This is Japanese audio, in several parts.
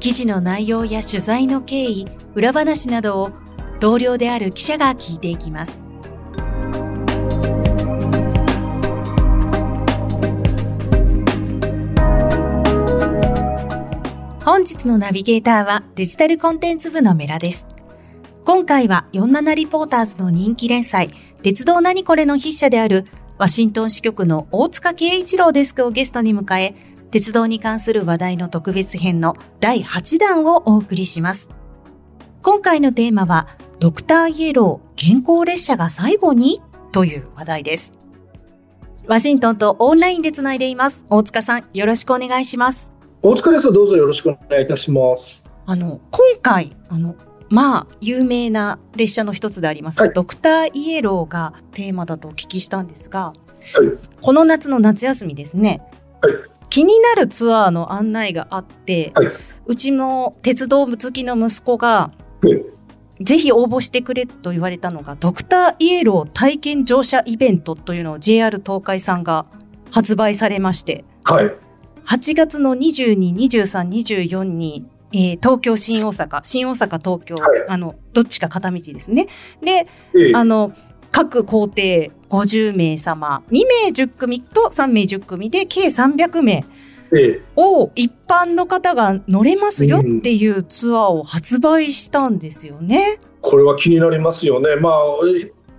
記事の内容や取材の経緯、裏話などを同僚である記者が聞いていきます。本日のナビゲーターはデジタルコンテンツ部のメラです。今回は47リポーターズの人気連載、鉄道何これの筆者であるワシントン支局の大塚慶一郎デスクをゲストに迎え、鉄道に関する話題の特別編の第8弾をお送りします。今回のテーマは、ドクターイエロー健康列車が最後に？という話題です。ワシントンとオンラインでつないでいます。大塚さん、よろしくお願いします。大塚です。どうぞよろしくお願いいたします。あの、今回、あの、まあ、有名な列車の一つであります、はい、ドクターイエローがテーマだとお聞きしたんですが、はい、この夏の夏休みですね、はい、気になるツアーの案内があって、はい、うちの鉄道好きの息子が、ぜひ応募してくれと言われたのが、ドクターイエロー体験乗車イベントというのを JR 東海さんが発売されまして、はい、8月の22、23、24に、えー、東京、新大阪、新大阪、東京、はい、あの、どっちか片道ですね。で、え。あの、各工程50名様、2名10組と3名10組で計300名を一般の方が乗れますよっていうツアーを発売したんですよね。これは気になりますよね。まあ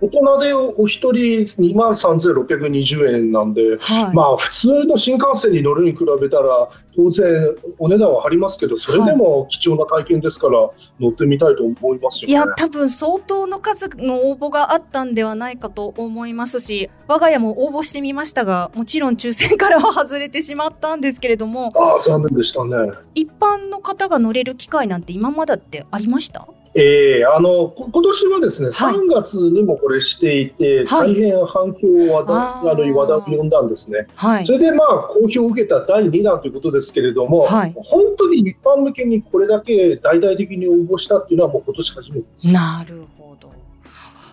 大人でお一人2万3620円なんで、はい、まあ普通の新幹線に乗るに比べたら当然お値段は張りますけどそれでも貴重な体験ですから乗ってみたいと思いますよ、ね、いや多分相当の数の応募があったんではないかと思いますし我が家も応募してみましたがもちろん抽選からは外れてしまったんですけれども。ああ残念でしたね。一般の方が乗れる機会なんて今までってありました？えー、あの今年はですね、はい、3月にもこれしていて、はい、大変反響を話題あの話題を呼んだんですね、はい、それでまあ好評を受けた第2弾ということですけれども、はい、本当に一般向けにこれだけ大々的に応募したっていうのは、もう今年初めてです。なるほど。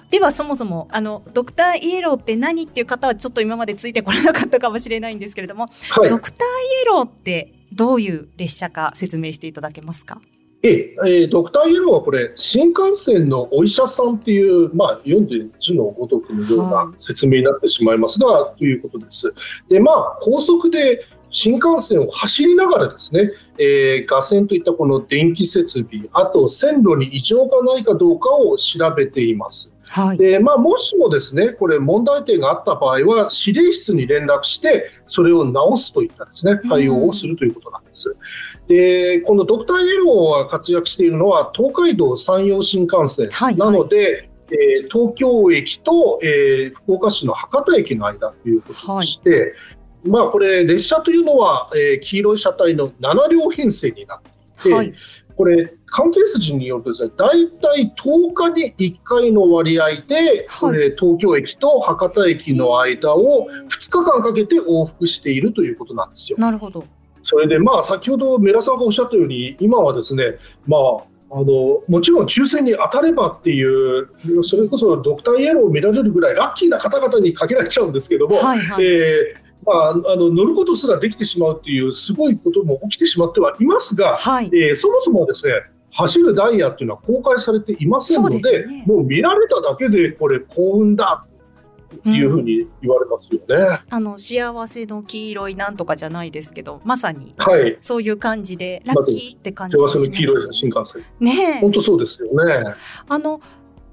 ではそもそもあのドクターイエローって何っていう方はちょっと今までついてこれなかったかもしれないんですけれども、ドクターイエローってどういう列車か説明していただけますか？ええドクターイエローはこれ、新幹線のお医者さんっていう、まあ、読んで字のごとくのような説明になってしまいますが、はい、ということです。で、まあ、高速で新幹線を走りながらですね、えー、画線といったこの電気設備、あと線路に異常がないかどうかを調べています。はい、でまあ、もしもですねこれ問題点があった場合は指令室に連絡してそれを直すといったですね対応をするということなんです。でこのドクターイエローが活躍しているのは東海道山陽新幹線。なので、はい。はいえー、東京駅と、えー、福岡市の博多駅の間ということでして、はい、まあ、これ列車というのは、えー、黄色い車体の7両編成になっていて、はい、これ関係筋によるとですね、大体10日に1回の割合で、これ東京駅と博多駅の間を2日間かけて往復しているということなんですよ。なるほど。それで、まあ、先ほどメラさんがおっしゃったように、今はですね、まあ、あのもちろん抽選に当たればっていう、それこそドクターイエローを見られるぐらいラッキーな方々に限られちゃうんですけども、はいはい、えーまあ、あの乗ることすらできてしまうというすごいことも起きてしまってはいますが、はい、えー、そもそもですね走るダイヤっていうのは公開されていませんので、ね、もう見られただけでこれ幸運だいうふうに言われますよね、うん、あの幸せの黄色いなんとかじゃないですけどまさにそういう感じで、ラッキーって感じ幸せの黄色い新幹線ね本当そうですよね。あの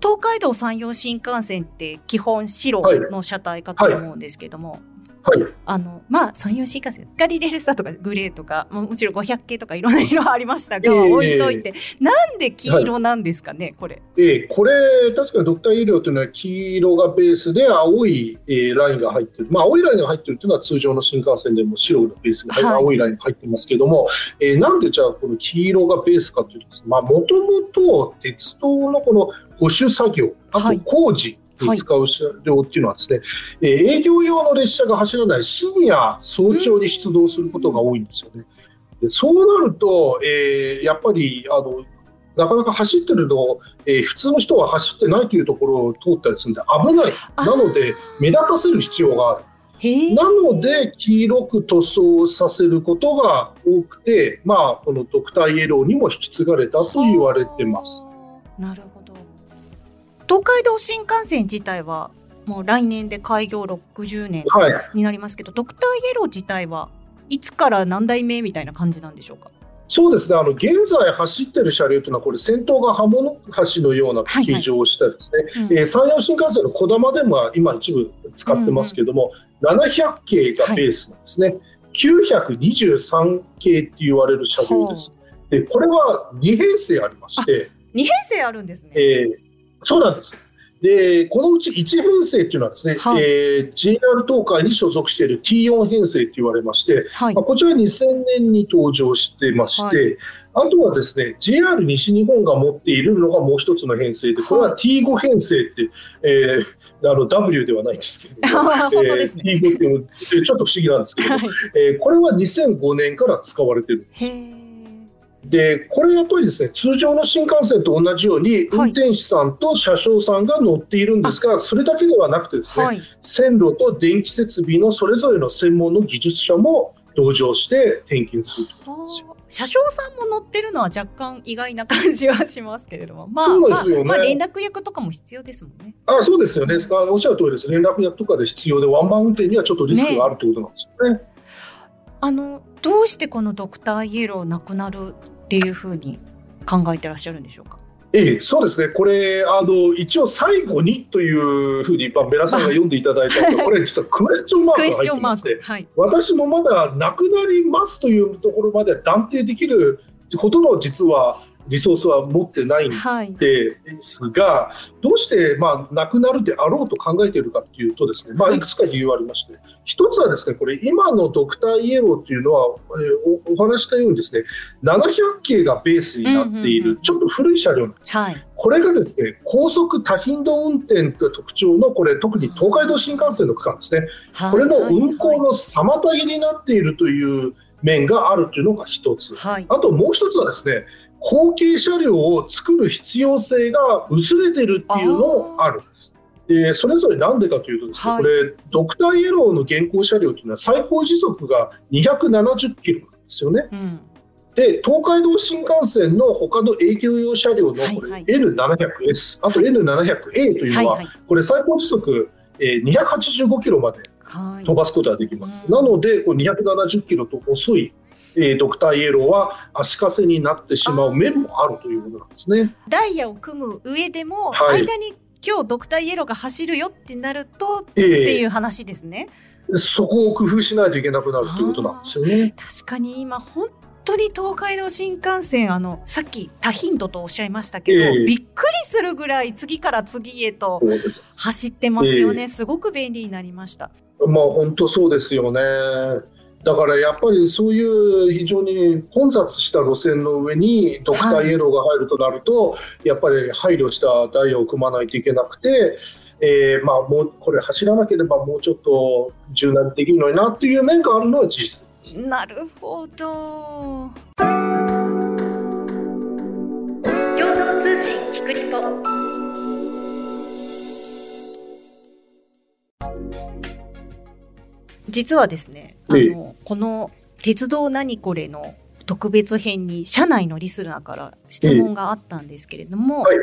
東海道山陽新幹線って基本白の車体かと思うんですけども、はいはいはい、あのまあ山陽新幹線ガリレールスターとかグレーとかもちろん500系とかいろんな色ありましたが、えー、置いといてなんで黄色なんですかね、はい、これ。えー、これ確かにドクターイエローというのは黄色がベースで青い、えー、ラインが入ってる、まあ、青いラインが入ってるというのは通常の新幹線でも白のベースが、はい、青いラインが入ってますけども、えー、なんでじゃあこの黄色がベースかというともともと鉄道のこの保守作業あと工事、に使う車両っていうのはですね、はい、えー、営業用の列車が走らない深夜、早朝に出動することが多いんですよね。でそうなると、えー、やっぱりあのなかなか走ってるのえー、普通の人は走ってないというところを通ったりするんで危ない。なので、目立たせる必要がある。なので、黄色く塗装させることが多くて、まあ、このドクターイエローにも引き継がれたと言われてます。なるほど。東海道新幹線自体はもう来年で開業60年になりますけど、はい、ドクターイエロー自体はいつから何代目みたいな感じなんでしょうか？そうですね。あの現在走ってる車両というのはこれ先頭が刃物橋のような形状をしたですね、はいはい、えー、山陽新幹線のこだまでも今一部使ってますけども、うんうん、700系がベースなんですね、はい、923系って言われる車両です。でこれは2編成ありまして。2編成あるんですね、えーそうなんです。で、このうち1編成っていうのはですね、はい、えー、JR 東海に所属している T4 編成と言われまして、はい、まあ、こちら2000年に登場してまして、はい、あとはですね、JR 西日本が持っているのがもう一つの編成で、これは T5 編成って、えー、あの W ではないんですけれど も、えー、T5 ってちょっと不思議なんですけれどえー、これは2005年から使われてるんです。でこれやっぱりですね通常の新幹線と同じように運転手さんと車掌さんが乗っているんですが、はい、それだけではなくてですね、はい、線路と電気設備のそれぞれの専門の技術者も同乗して点検するということですよ。車掌さんも乗ってるのは若干意外な感じはしますけれども、まあ、ね、まあ、まあ、連絡役とかも必要ですもんね。あそうですよね。おっしゃる通りです。連絡役とかで必要で、ワンマン運転にはちょっとリスクがあるということなんですよね。ねあのどうしてこのドクターイエローなくなるっていうふうに考えてらっしゃるんでしょうか？ええ、そうですね、これ、あの一応、最後にというふうに、まあ、皆さんが読んでいただいたこれ、実はクエスチョンマークが入ってまして、はい、私もまだなくなりますというところまで断定できるほどの実はリソースは持ってないんですが、はい、どうして、まあ、なくなるであろうと考えているかというとですね、まあ、い。くつか理由がありまして、一つはですね、これ、今のドクターイエローというのは、えー、おお話したようにですね、700系がベースになっている、ちょっと古い車両なんです。はい、これがですね、高速多頻度運転が特徴の、これ、特に東海道新幹線の区間ですね、これの運行の妨げになっているという面があるというのが一つ、はい、あともう一つはですね、後継車両を作る必要性が薄れてるっていうのもあるんです。でそれぞれなんでかというとですね、はい、これドクターイエローの現行車両というのは最高時速が270キロなんですよね。うん。で東海道新幹線の他の営業用車両のこれ、はいはい、N700S、あと N700A というのは、はいはい、これ最高時速、えー、285キロまで飛ばすことができます。はい、なので、これ270キロと遅いえー、ドクターイエローは足かせになってしまう面もあるということなんですね。ダイヤを組む上でも、はい、間に今日ドクターイエローが走るよってなると、っていう話ですね。そこを工夫しないといけなくなるということなんですよね。確かに今本当に東海道新幹線あのさっき多頻度とおっしゃいましたけど、えー、びっくりするぐらい次から次へと走ってますよね、えー、すごく便利になりました。まあ本当そうですよね。だからやっぱりそういう非常に混雑した路線の上にドクターイエローが入るとなると、はい、やっぱり配慮したダイヤを組まないといけなくて、えー、まあもうこれ走らなければもうちょっと柔軟にできるのになっていう面があるのは事実です。なるほど。共同通信キクリポ。実はですね、あの、この鉄道何これの特別編に社内のリスナーから質問があったんですけれども、はい、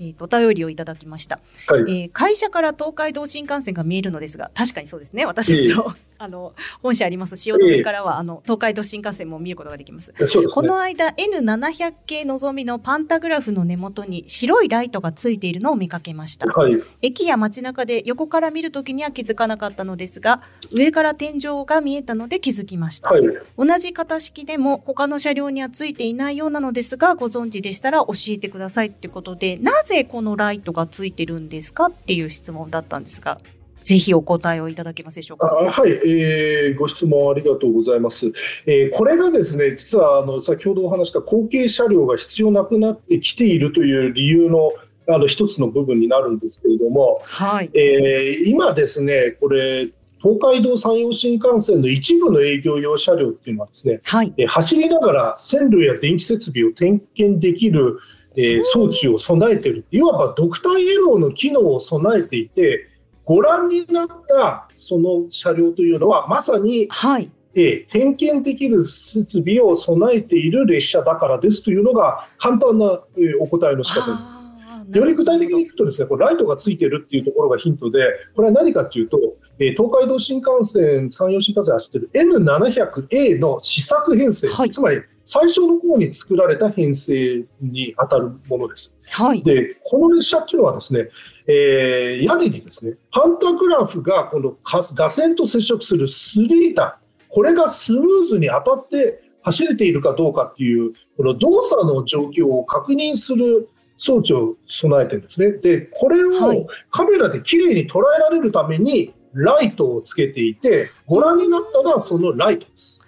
えー、お便りをいただきました、はい、えー、会社から東海道新幹線が見えるのですが確かにそうですね。私ですよ、あの本社あります汐留からは、えー、あの東海道新幹線も見ることができます。すね、この間 N700 系のぞみのパンタグラフの根元に白いライトがついているのを見かけました。はい、駅や街中で横から見るときには気づかなかったのですが、上から天井が見えたので気づきました。はい、同じ型式でも他の車両にはついていないようなのですが、ご存知でしたら教えてくださいってことで、なぜこのライトがついてるんですかっていう質問だったんですが。ぜひお答えをいただけますでしょうか？はい、えー、ご質問ありがとうございます。えー、これがですね、実はあの先ほどお話した後継車両が必要なくなってきているという理由のあの一つの部分になるんですけれども、はい、えー、今ですね、これ東海道山陽新幹線の一部の営業用車両っていうのはですね、はい、え走りながら線路や電気設備を点検できる、えー、装置を備えている、いわばドクターイエローの機能を備えていて、ご覧になったその車両というのは、まさに、はいえ点検できる設備を備えている列車だからですというのが簡単な、えお答えの仕方です。より具体的にいくとですね、これライトがついてるっていうところがヒントで、これは何かというと、えー、東海道新幹線、山陽新幹線走ってる N700A の試作編成、はい、つまり最初の方に作られた編成に当たるものです。はい、で、この列車っていうのはですね、えー、屋根にですね、パンタグラフがこの画線と接触するスリータこれがスムーズに当たって走れているかどうかっていう、この動作の状況を確認する装置を備えてるんですね。で、これをカメラできれいに捉えられるために、ライトをつけていて、ご覧になったのはそのライトです。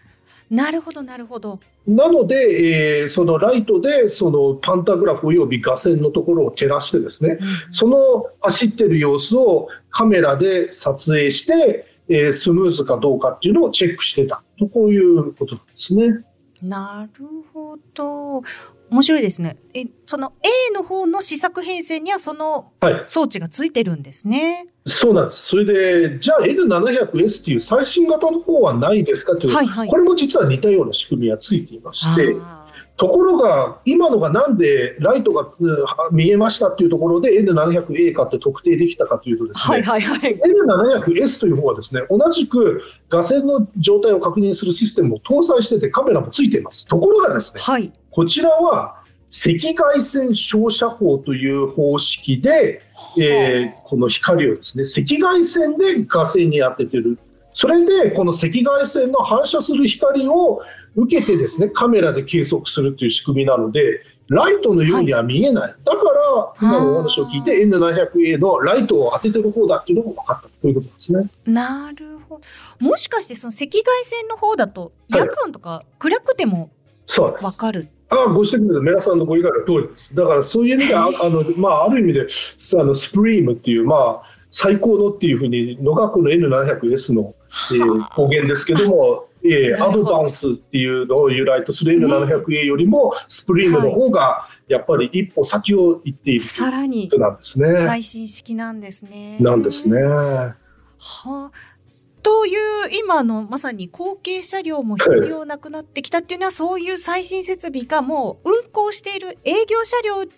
なるほど、なるほど。なので、えー、そのライトでそのパンタグラフおよび画線のところを照らしてですね、うん、その走ってる様子をカメラで撮影して、えー、スムーズかどうかっていうのをチェックしてたとこういうことなんですね。なるほど。面白いですね。え、その A の方の試作編成にはその装置がついてるんですね。はい、そうなんです。それで、じゃあ N700S っていう最新型の方はないですかという、はいはい、これも実は似たような仕組みがついていまして、ところが、今のがなんでライトが見えましたっていうところで N700A かって特定できたかというとですね、はいはいはい、N700S という方はですね、同じく画線の状態を確認するシステムを搭載しててカメラもついています。ところがですね、はい、こちらは赤外線照射法という方式で、えー、この光をですね、赤外線で画線に当ててる。それで、この赤外線の反射する光を受けてですね、カメラで計測するという仕組みなので、ライトのようには見えない。はい、だから、今のお話を聞いて、N700A のライトを当ててる方だっていうのも分かったということですね。なるほど。もしかして、その赤外線の方だと、夜間とか暗くても分かる、はいあご指摘のメラさんのご理解の通りです。だからそういう意味で、あのまあ、ある意味であのスプリームっていう、まあ、最高のっていうふうに、のがこの N700S の、えー、語源ですけども、えー、アドバンスっていうのを由来とする N700A よりも、スプリームの方がやっぱり一歩先を行っているさらになんですね。最新式なんですね。なんですね。はあ、という今のまさに後継車両も必要なくなってきたっていうのは、そういう最新設備がもう運行している営業車両で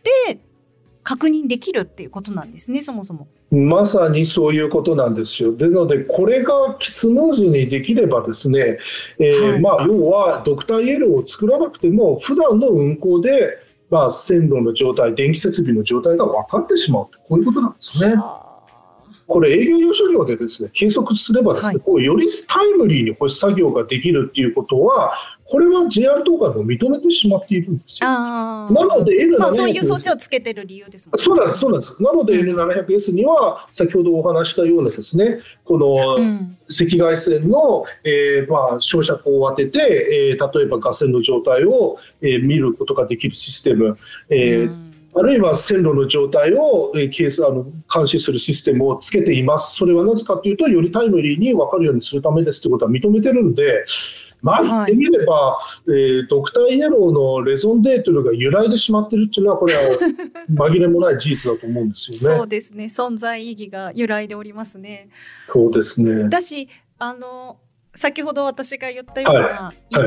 確認できるっていうことなんですね、そもそも。まさにそういうことなんですよ。でので、これがスムーズにできればですね、えーはい、まあ、要はドクターイエローを作らなくても、普段の運行で、まあ、線路の状態、電気設備の状態が分かってしまうこういうことなんですね。はあこれ営業用車両でですね計測すればですね、はい、こうよりタイムリーに保守作業ができるっていうことはこれは JR 東海も認めてしまっているんですよ。なので N700S、まあ、そういう装置をつけてる理由ですね。そうなんです、そうなんです。なので N700S には先ほどお話したようなですねこの赤外線の、えーまあ、照射光を当てて、えー、例えばガ線の状態を、えー、見ることができるシステム、えー、うんあるいは線路の状態を、えー、ケースあの監視するシステムをつけています。それはなぜかというと、よりタイムリーに分かるようにするためですということは認めてるんで、まあ、言ってみれば、はい、えー、ドクターイエローのレゾンデートルが揺らいでしまっているというのは、これは 紛れもない事実だと思うんですよね。そうですね。存在意義が揺らいでおりますね。そうですね。だし、あの、先ほど私が言ったような、はい、一般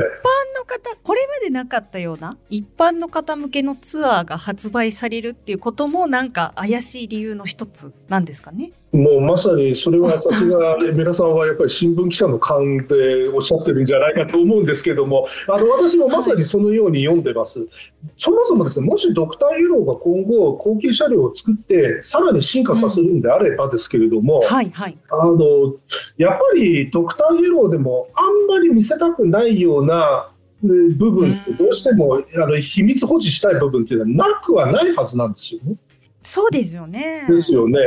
の方これまでなかったような一般の方向けのツアーが発売されるっていうこともなんか怪しい理由の一つなんですかね？もうまさにそれはさすが皆さんはやっぱり新聞記者の勘でおっしゃってるんじゃないかと思うんですけどもあの私もまさにそのように読んでます、はい、そもそもですねもしドクターイエローが今後後継車両を作ってさらに進化させるんであればですけれども、うん、はいはい、あのやっぱりドクターイエローでもあんまり見せたくないような部分ってどうしてもあの秘密保持したい部分っていうのはなくはないはずなんですよね。そうですよね。ですよね。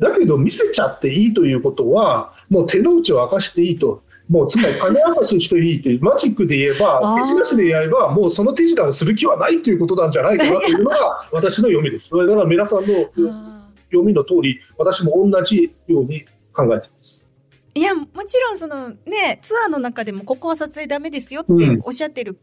だけど見せちゃっていいということは、もう手の内を明かしていいと。もうつまり金明かししていいって、マジックで言えば、手品師でやれば、もうその手品をする気はないということなんじゃないかな というのが私の読みです。だから皆さんの読みの通り、私も同じように考えています。いやもちろんそのねツアーの中でもここは撮影ダメですよっておっしゃってる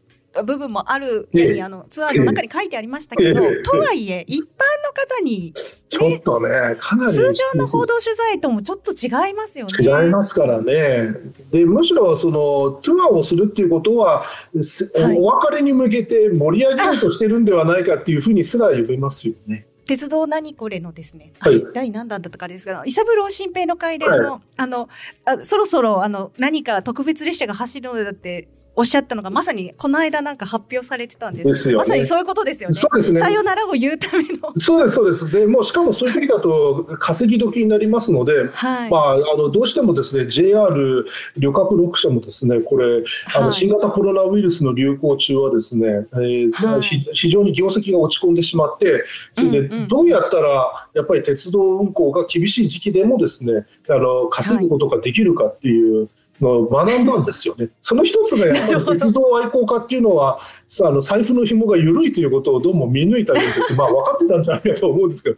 部分もあるように、あのツアーの中に書いてありましたけど、とはいえ一般の方に、ちょっとねかなり通常の報道取材ともちょっと違いますよね。違いますからね。でむしろそのツアーをするっていうことは、はい、お別れに向けて盛り上げようとしてるんではないかっていうふうにすら読めますよね。鉄道何これのですね、はい、第何弾だったかですが、伊三郎新平の会で、あの、あのあ、そろそろあの何か特別列車が走るのだっておっしゃったのがまさにこの間なんか発表されてたんですですよ、ね、まさにそういうことですよね。そうですね。さよならを言うための。そうですそうです。でもうしかもそういう時だと稼ぎ時になりますので、はい、まああのどうしてもですね JR 旅客6社もですねこれあの新型コロナウイルスの流行中はですね、えーはい、非常に業績が落ち込んでしまって、それでどうやったらやっぱり鉄道運行が厳しい時期でもですねあの稼ぐことができるかっていう。はい学んだんですよね。その一つがやっぱり鉄道愛好家っていうのは、あの財布の紐が緩いということをどうも見抜いたようで、まあ分かってたんじゃないかと思うんですけど、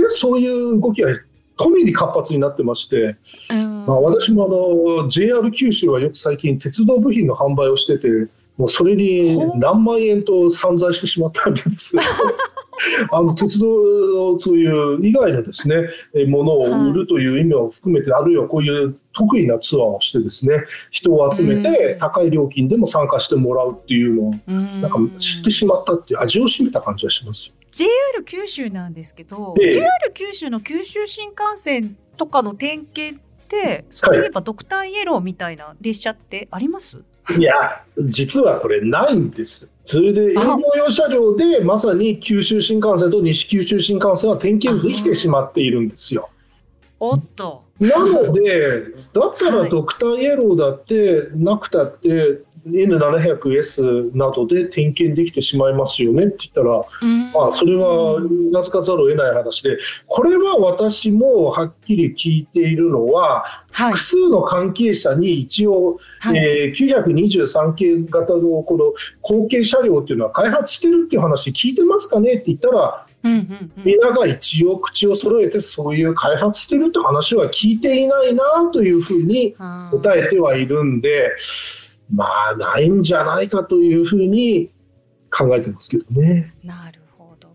でそういう動きは込みに活発になってまして、まあ、私もあの JR 九州はよく最近鉄道部品の販売をしてて、もうそれに何万円と散財してしまったんですあの鉄道のそういう以外のですねものを売るという意味を含めて、あるいはこういう得意なツアーをしてですね人を集めて高い料金でも参加してもらうっていうのをなんか知ってしまったっていう味を占めた感じがします JR 九州なんですけど、ええ、JR 九州の九州新幹線とかの点検ってそういえばドクターイエローみたいな列車ってあります、いや、実はこれないんです。それで営業用車両でまさに九州新幹線と西九州新幹線は点検できてしまっているんですよ。おっと。なので、だったらドクターイエローだってなくたって、N700S などで点検できてしまいますよねって言ったら、まあ、それはうなずかざるを得ない話で、これは私もはっきり聞いているのは、複数の関係者に一応、はい、えー、923系型のこの後継車両っていうのは開発してるっていう話聞いてますかねって言ったら、皆が一応口を揃えてそういう開発してるって話は聞いていないなというふうに答えてはいるんで、まあないんじゃないかというふうに考えてますけどね。なるほど。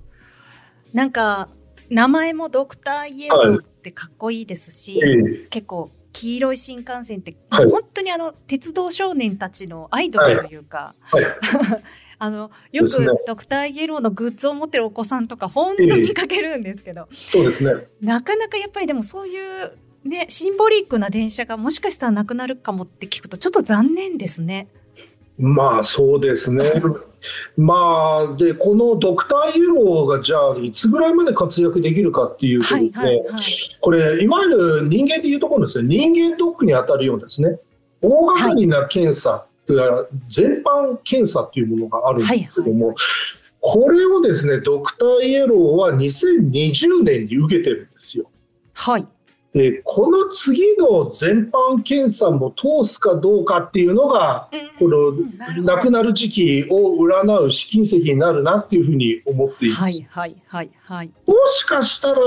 なんか名前もドクターイエローってかっこいいですし、はい、結構黄色い新幹線って、はい、本当にあの鉄道少年たちのアイドルというか、はい。はい、あのよくドクターイエローのグッズを持ってるお子さんとか本当に見かけるんですけど、そうですね。なかなかやっぱりでもそういうねシンボリックな電車がもしかしたらなくなるかもって聞くとちょっと残念ですね。まあそうですね。まあ、で、このドクターイエローがじゃあ、いつぐらいまで活躍できるかっていうとですね、はいはいはい、これ、いわゆる人間でいうところですね、人間ドックに当たるようですね、大掛かりな検査、はい、全般検査っていうものがあるんですけども、はいはいこれをですね、ドクターイエローは2020年に受けてるんですよ。はい。でこの次の全般検査も通すかどうかっていうのが、この亡くなる時期を占う試金石になるなっていうふうに思っています。はいはいはいはい、もしかしたら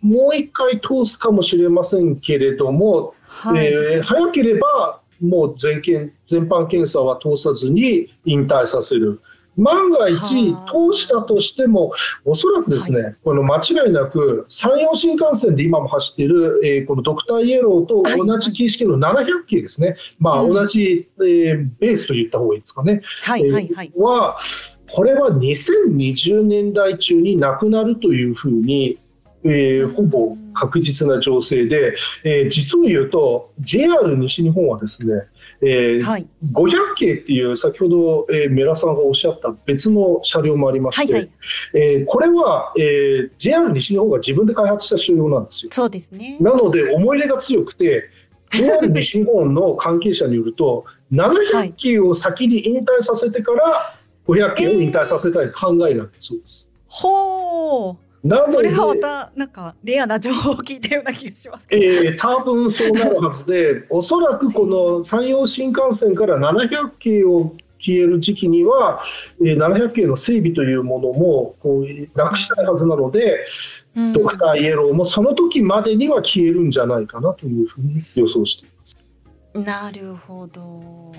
もう一回通すかもしれませんけれども、はい、えー、早ければもう全検全般検査は通さずに引退させる。万が一通したとしても、おそらくですね、はい、この間違いなく、山陽新幹線で今も走っている、えー、このドクターイエローと同じ形式の700系ですね、はい、まあ、同じ、えー、ベースと言った方がいいですかね。はいはいはい、えー、はこれは2020年代中になくなるというふうに、えー、ほぼ確実な情勢で、えー、実を言うと JR 西日本はですね、えーはい、500系っていう先ほど、えー、メラさんがおっしゃった別の車両もありまして、はいはい、えー、これは、えー、JR 西日本が自分で開発した車両なんですよ。そうですね。なので思い入れが強くて JR 西日本の関係者によると700系を先に引退させてから、500件を引退させたい考えなんだそうです。ほうなそれはまたなんかレアな情報を聞いたような気がします。ええー、多分そうなるはずで、おそらくこの山陽新幹線から700系を消える時期には、えー、700系の整備というものもこうなくしたいはずなので、うん、ドクターイエローもその時までには消えるんじゃないかなというふうに予想しています。なるほど。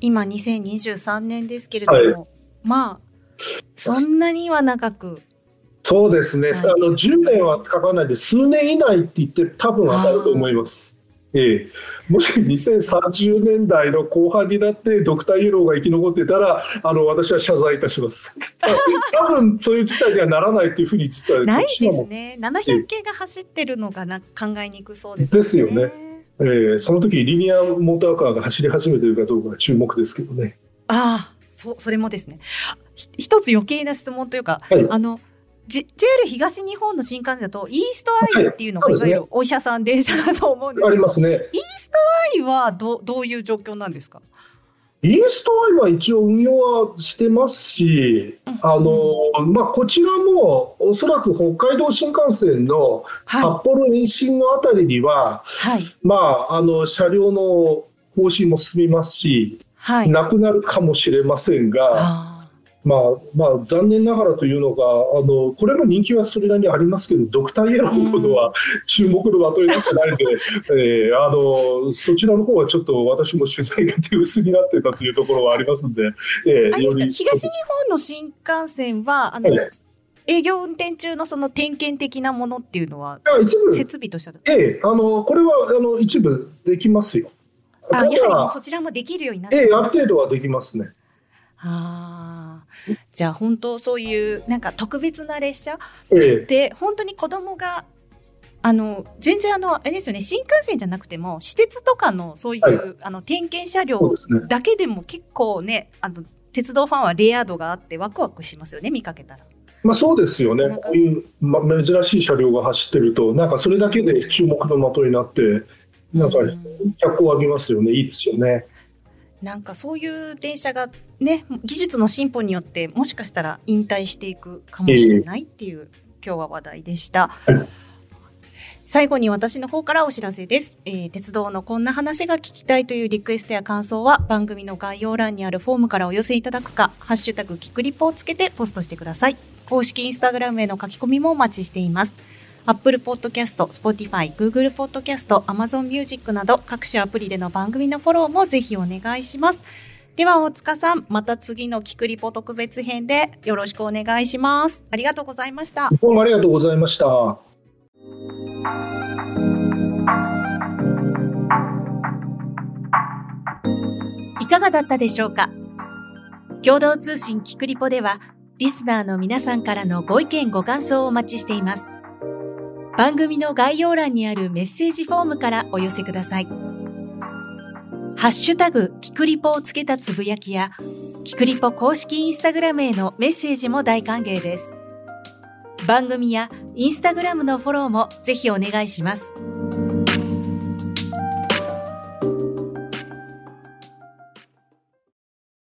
今2023年ですけれども、はい、まあそんなには長くそうですね、はい、あの10年はかからないで、数年以内って言って、多分当たると思います。ええ、もし2030年代の後半になってドクターイエローが生き残ってたらあの私は謝罪いたします。多分そういう事態にはならないっていうふうに実はないですね。700系が走ってるのがな考えにくそうです、ね、ですよね、えー、その時リニアモーターカーが走り始めてるかどうかが注目ですけどね。ああそそれもですね。一つ余計な質問というか、はい、あの JR 東日本の新幹線だと、イーストアイっていうのが、い。わゆるお医者さん電車だと思うんですけど、ありますね。イーストアイはどどういう状況なんですか？イーストアイは一応運用はしてますし、あのまあ、こちらもおそらく北海道新幹線の札幌延伸のあたりには、はい、まあ、あの車両の更新も進みますし、はい、なくなるかもしれませんが。まあまあ、残念ながらというのがあの、これも人気はそれなりにありますけど、ドクターイエローほどは注目の的になってないので、えー、あのそちらの方はちょっと私も取材が手薄になってたというところはありますんで、えー、より。東日本の新幹線は、あの、はい。営業運転中のその点検的なものっていうのは、一部。設備としては。ええ、あのこれはあの一部できますよ。あやはりそちらもできるようになって、ええ、ある程度はできますね。あじゃあ本当そういうなんか特別な列車で、え本当に子供があの全然あのあれですよね新幹線じゃなくても私鉄とかのそういう、はい、あの点検車両だけでも結構ねあの鉄道ファンはレア度があってワクワクしますよね見かけたら。まあ、そうですよね、こういう、ま、珍しい車両が走ってると、なんかそれだけで注目の的になって、なんか脚光を浴びますよね、いいですよね。なんかそういう電車がね技術の進歩によってもしかしたら引退していくかもしれないっていう、今日は話題でした。最後に私の方からお知らせです、えー、鉄道のこんな話が聞きたいというリクエストや感想は番組の概要欄にあるフォームからお寄せいただくか、ハッシュタグキクリポをつけてポストしてください。公式インスタグラムへの書き込みもお待ちしています。Apple Podcast、Spotify、Google Podcast、Amazon Music など各種アプリでの番組のフォローもぜひお願いします。では、大塚さん、また次のキクリポ特別編でよろしくお願いします。ありがとうございました。どうもありがとうございました。いかがだったでしょうか？共同通信キクリポでは、リスナーの皆さんからのご意見ご感想をお待ちしています。番組の概要欄にあるメッセージフォームからお寄せください。ハッシュタグ、キクリポをつけたつぶやきや、キクリポ公式インスタグラムへのメッセージも大歓迎です。番組やインスタグラムのフォローもぜひお願いします。